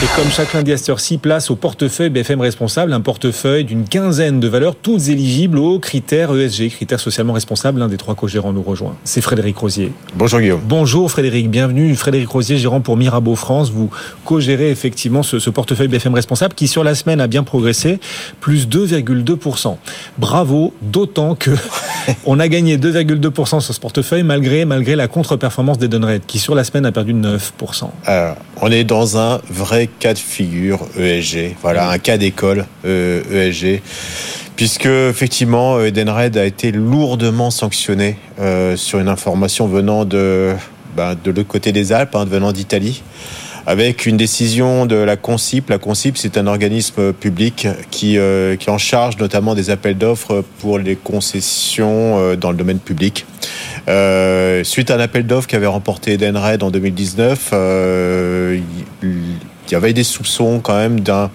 Et comme chaque lundi à cette heure-ci, place au portefeuille BFM responsable, un portefeuille d'une quinzaine de valeurs, toutes éligibles aux critères ESG, critères socialement responsables. L'un des trois co-gérants nous rejoint. C'est Frédéric Rosier. Bonjour Guillaume. Bonjour Frédéric, bienvenue. Frédéric Rosier, gérant pour Mirabeau France. Vous co-gérez effectivement ce, ce, portefeuille BFM responsable qui sur la semaine a bien progressé, plus 2,2%. Bravo, d'autant que on a gagné 2,2% sur ce portefeuille malgré, malgré la contre-performance d'Edenred qui sur la semaine a perdu 9%. Euh, on est dans un vrai cas de figure ESG, voilà, un cas d'école euh, ESG, puisque effectivement Edenred a été lourdement sanctionné euh, sur une information venant de, ben, de l'autre côté des Alpes, hein, venant d'Italie avec une décision de la Concip. La Concip, c'est un organisme public qui, euh, qui en charge notamment des appels d'offres pour les concessions dans le domaine public. Suite à un appel d'offres qu'avait remporté Edenred en 2019, euh, il y avait des soupçons quand même d'un,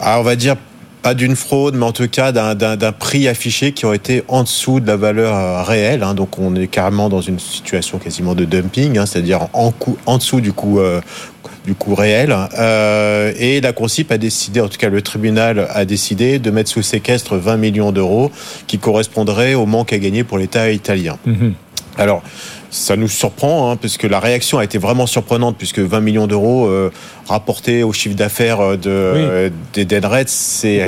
ah, on va dire pas d'une fraude, mais en tout cas d'un prix affiché qui aurait été en dessous de la valeur euh, réelle. Hein. Donc on est carrément dans une situation quasiment de dumping, hein, c'est-à-dire en, en dessous du coût, euh, du coût réel. Euh, et la Concip a décidé, en tout cas le tribunal a décidé de mettre sous séquestre 20 millions d'euros qui correspondraient au manque à gagner pour l'État italien. Mmh. Alors, ça nous surprend, hein, puisque la réaction a été vraiment surprenante, puisque 20 millions d'euros euh, rapportés au chiffre d'affaires euh, de, oui. euh, des Denred, c'est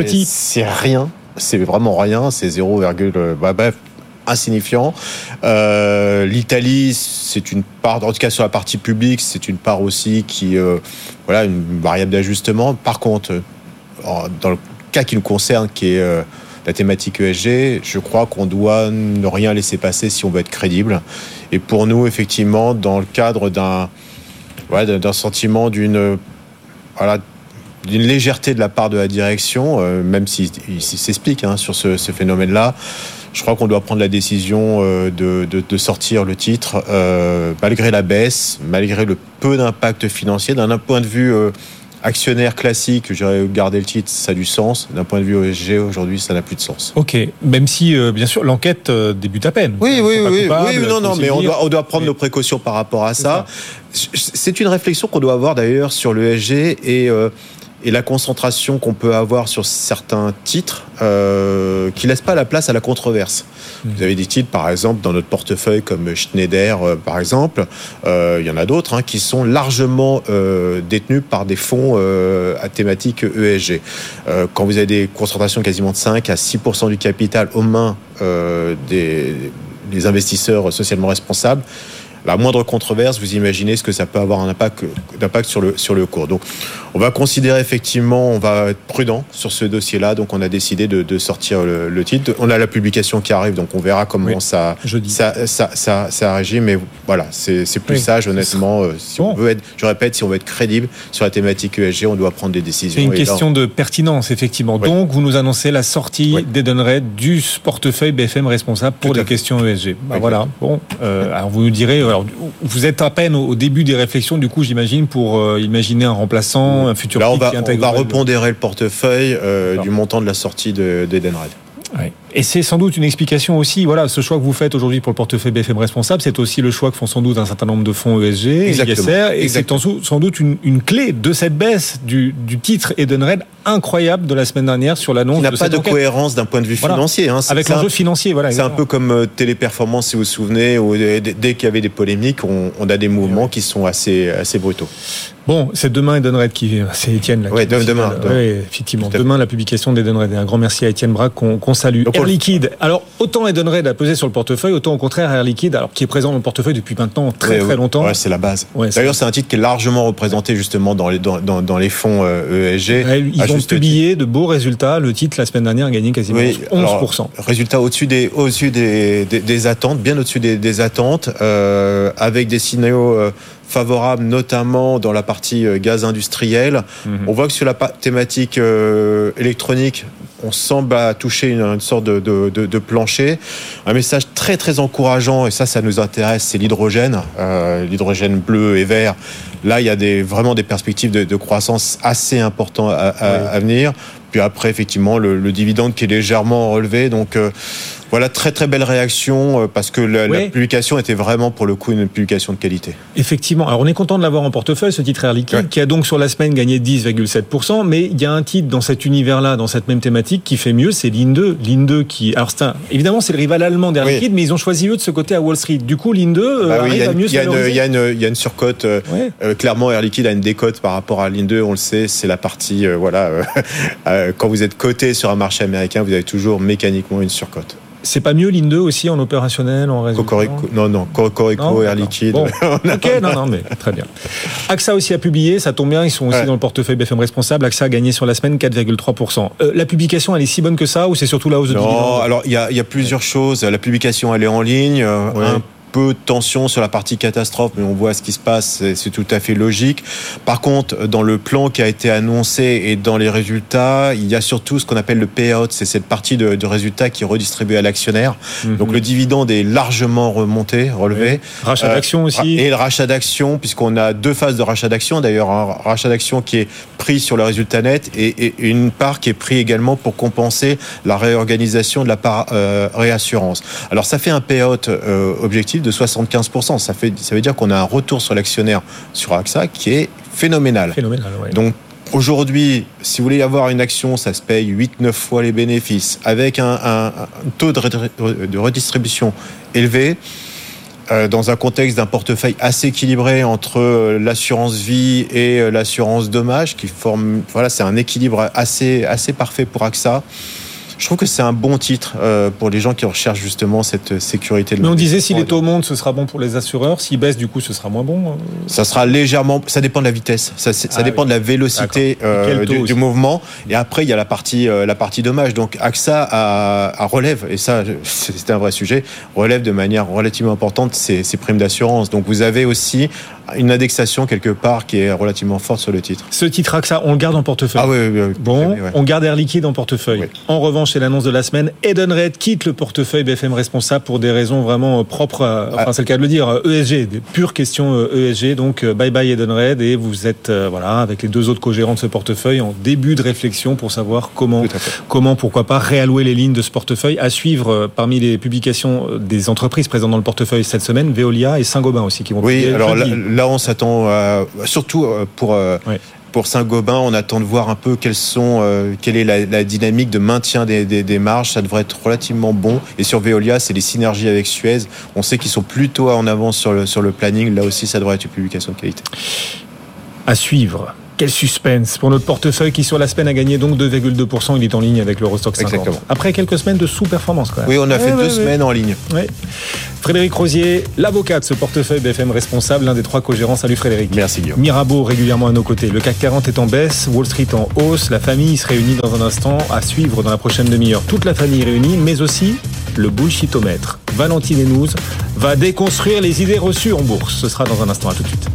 rien. C'est vraiment rien. C'est 0, bah, bref, insignifiant. Euh, L'Italie, c'est une part, en tout cas sur la partie publique, c'est une part aussi qui, voilà, une variable d'ajustement. Par contre, dans le cas qui nous concerne, qui est la thématique ESG, je crois qu'on doit ne rien laisser passer si on veut être crédible. Et pour nous, effectivement, dans le cadre d'un sentiment d'une voilà, d'une légèreté de la part de la direction, euh, même s'il si, s'explique hein, sur ce, phénomène-là, je crois qu'on doit prendre la décision euh, de, sortir le titre, euh, malgré la baisse, malgré le peu d'impact financier, d'un point de vue actionnaire classique, j'aurais gardé le titre, ça a du sens. D'un point de vue ESG, aujourd'hui, ça n'a plus de sens. Ok, même si, euh, bien sûr, l'enquête euh, débute à peine. Oui, oui, oui, coupable, oui, non, non, mais on doit, on doit prendre mais... nos précautions par rapport à ça. C'est une réflexion qu'on doit avoir d'ailleurs sur l'ESG et euh, et la concentration qu'on peut avoir sur certains titres euh, qui laissent pas la place à la controverse. Mmh. Vous avez des titres, par exemple, dans notre portefeuille comme Schneider, euh, par exemple. Euh, il y en a d'autres hein, qui sont largement euh, détenus par des fonds à thématique ESG. Quand vous avez des concentrations quasiment de 5 à 6% du capital aux mains des, des investisseurs socialement responsables, la moindre controverse, vous imaginez ce que ça peut avoir un impact, d'impact sur le, sur le cours. Donc, on va considérer effectivement, on va être prudent sur ce dossier-là. Donc, on a décidé de, de sortir le, le, titre. On a la publication qui arrive, donc on verra comment oui, ça, ça, ça, ça, ça, réagit. Mais voilà, c'est plus oui. sage, honnêtement. Si bon. on veut être, je répète, si on veut être crédible sur la thématique ESG, on doit prendre des décisions. C'est une question là, on... de pertinence, effectivement. Oui. Donc, vous nous annoncez la sortie oui. d'Edenred du portefeuille BFM responsable pour les questions ESG. Bah, voilà. Bon, euh, alors vous nous direz alors, vous êtes à peine au début des réflexions, du coup, j'imagine, pour euh, imaginer un remplaçant, un futur Là, on va, on va repondérer le portefeuille euh, du montant de la sortie d'Edenred. De, ouais. Et c'est sans doute une explication aussi, voilà, ce choix que vous faites aujourd'hui pour le portefeuille BFM responsable, c'est aussi le choix que font sans doute un certain nombre de fonds ESG, Exactement. ISR, et c'est sans doute une, une, clé de cette baisse du, du titre Edenred incroyable de la semaine dernière sur l'annonce. Il n'a pas de enquête. cohérence d'un point de vue voilà. financier. Hein. Avec l'enjeu financier, voilà. C'est un peu comme euh, Téléperformance, si vous vous souvenez, où dès, dès qu'il y avait des polémiques, on, on a des mouvements oui. qui sont assez, assez brutaux. Bon, c'est demain Edenred qui, c'est Étienne là. Oui, demain. demain. Oui, effectivement. Demain, la publication d'Edenred. Un grand merci à Étienne Braque qu'on qu salue. Donc, Air Liquide. Alors, autant Edenred a pesé sur le portefeuille, autant au contraire Air Liquide, alors qui est présent dans le portefeuille depuis maintenant très ouais, très longtemps. Ouais, c'est la base. Ouais, D'ailleurs, c'est un titre qui est largement représenté justement dans les dans, dans, dans les fonds euh, ESG. Ouais, ils ont publié de beaux résultats. Le titre la semaine dernière a gagné quasiment oui, 11%. Alors, résultats au-dessus des au-dessus des, des, des, attentes, bien au-dessus des, des, attentes, euh, avec des signaux. Euh, favorable notamment dans la partie euh, gaz industriel. Mmh. On voit que sur la thématique euh, électronique, on semble toucher une, sorte de, plancher. Un message très très encourageant, et ça, ça nous intéresse, c'est l'hydrogène, euh, l'hydrogène bleu et vert. Là, il y a des, vraiment des perspectives de, croissance assez importantes à, à, oui. à venir Puis après, effectivement, le, le dividende qui est légèrement relevé. Donc, euh, voilà, très très belle réaction euh, parce que la, la, publication était vraiment pour le coup une publication de qualité. Effectivement. Alors on est content de l'avoir en portefeuille, ce titre Air Liquide, qui a donc sur la semaine gagné 10,7%. Mais il y a un titre dans cet univers-là, dans cette même thématique, qui fait mieux, c'est Linde. Linde qui. Alors c'est un... évidemment c'est le rival allemand d'Air. Liquide, mais ils ont choisi eux de ce côté à Wall Street. Du coup, Linde euh, bah arrive a, à mieux Il y, y, y, a une surcote. Euh, clairement, Air Liquide a une décote par rapport à Linde. On le sait, c'est la partie. Euh, voilà, quand vous êtes coté sur un marché américain, vous avez toujours mécaniquement une surcote. C'est pas mieux l'IN2 aussi en opérationnel, en résultat Cocorico, Non, non, Cocorico, Air Liquide. Bon. ok, non, non, mais très bien. AXA aussi a publié, ça tombe bien, ils sont aussi ouais. dans le portefeuille BFM responsable. AXA a gagné sur la semaine 4,3%. Euh, la publication, elle est si bonne que ça ou c'est surtout la hausse de Non, alors il y a, y a, plusieurs choses. La publication, elle est en ligne. Euh, ouais. Un peu de tension sur la partie catastrophe, mais on voit ce qui se passe, c'est tout à fait logique. Par contre, dans le plan qui a été annoncé et dans les résultats, il y a surtout ce qu'on appelle le payout, c'est cette partie de, de, résultats qui est redistribuée à l'actionnaire. Mm -hmm. Donc le dividende est largement remonté, relevé. Oui. Rachat euh, d'actions aussi. Et le rachat d'actions, puisqu'on a deux phases de rachat d'actions, d'ailleurs un rachat d'actions qui est pris sur le résultat net et, et, une part qui est pris également pour compenser la réorganisation de la part euh, réassurance. Alors ça fait un payout euh, objectif de 75%. Ça, fait, ça veut dire qu'on a un retour sur l'actionnaire sur AXA qui est phénoménal. Phénoménal, ouais. Donc, Aujourd'hui, si vous voulez avoir une action, ça se paye 8-9 fois les bénéfices, avec un, un, un taux de, de, redistribution élevé, euh, dans un contexte d'un portefeuille assez équilibré entre euh, l'assurance vie et euh, l'assurance dommage, qui forme, voilà, c'est un équilibre assez, assez parfait pour AXA je trouve que c'est un bon titre euh, pour les gens qui recherchent justement cette sécurité. Mais on disait si les taux montent, ce sera bon pour les assureurs. S'ils baissent, du coup, ce sera moins bon. euh. Ça sera légèrement. Ça dépend de la vitesse. Ça, ça ah, dépend oui. de la vélocité euh, du, du, mouvement. Et après, il y a la partie euh, la partie dommage. Donc AXA a, a relève et ça, c'était un vrai sujet. Relève de manière relativement importante ses primes d'assurance. Donc vous avez aussi une indexation quelque part qui est relativement forte sur le titre. Ce titre AXA, on le garde en portefeuille. Ah oui, oui, oui Bon, on garde Air Liquide en portefeuille. En revanche, c'est l'annonce de la semaine. Edenred quitte le portefeuille BFM responsable pour des raisons vraiment propres, à, enfin ah. c'est le cas de le dire, ESG, des pures questions ESG. Donc bye bye Edenred et vous êtes voilà avec les deux autres co-gérants de ce portefeuille en début de réflexion pour savoir comment, comment pourquoi pas réallouer les lignes de ce portefeuille. À suivre parmi les publications des entreprises présentes dans le portefeuille cette semaine, Veolia et Saint-Gobain aussi qui vont. Oui, alors là, là, on s'attend euh, surtout pour euh, oui pour Saint-Gobain, on attend de voir un peu quelles sont, euh, quelle est la, la, dynamique de maintien des, des, des, marges. Ça devrait être relativement bon. Et sur Veolia, c'est les synergies avec Suez. On sait qu'ils sont plutôt en avance sur le, sur le planning. Là aussi, ça devrait être une publication de qualité. À suivre. Quel suspense pour notre portefeuille qui sur la semaine a gagné donc 2,2%. Il est en ligne avec l'Eurostock 50. Exactement. Après quelques semaines de sous-performance quand même. Oui, on a fait deux semaines en ligne. Frédéric Rosier, l'avocat de ce portefeuille BFM responsable, l'un des trois co-gérants. Salut Frédéric. Merci Guillaume. Mirabeau régulièrement à nos côtés. Le CAC 40 est en baisse, Wall Street en hausse. La famille se réunit dans un instant à suivre dans la prochaine demi-heure. Toute la famille réunie, mais aussi le bullshitomètre. Valentine Enouz va déconstruire les idées reçues en bourse. Ce sera dans un instant. À tout de suite.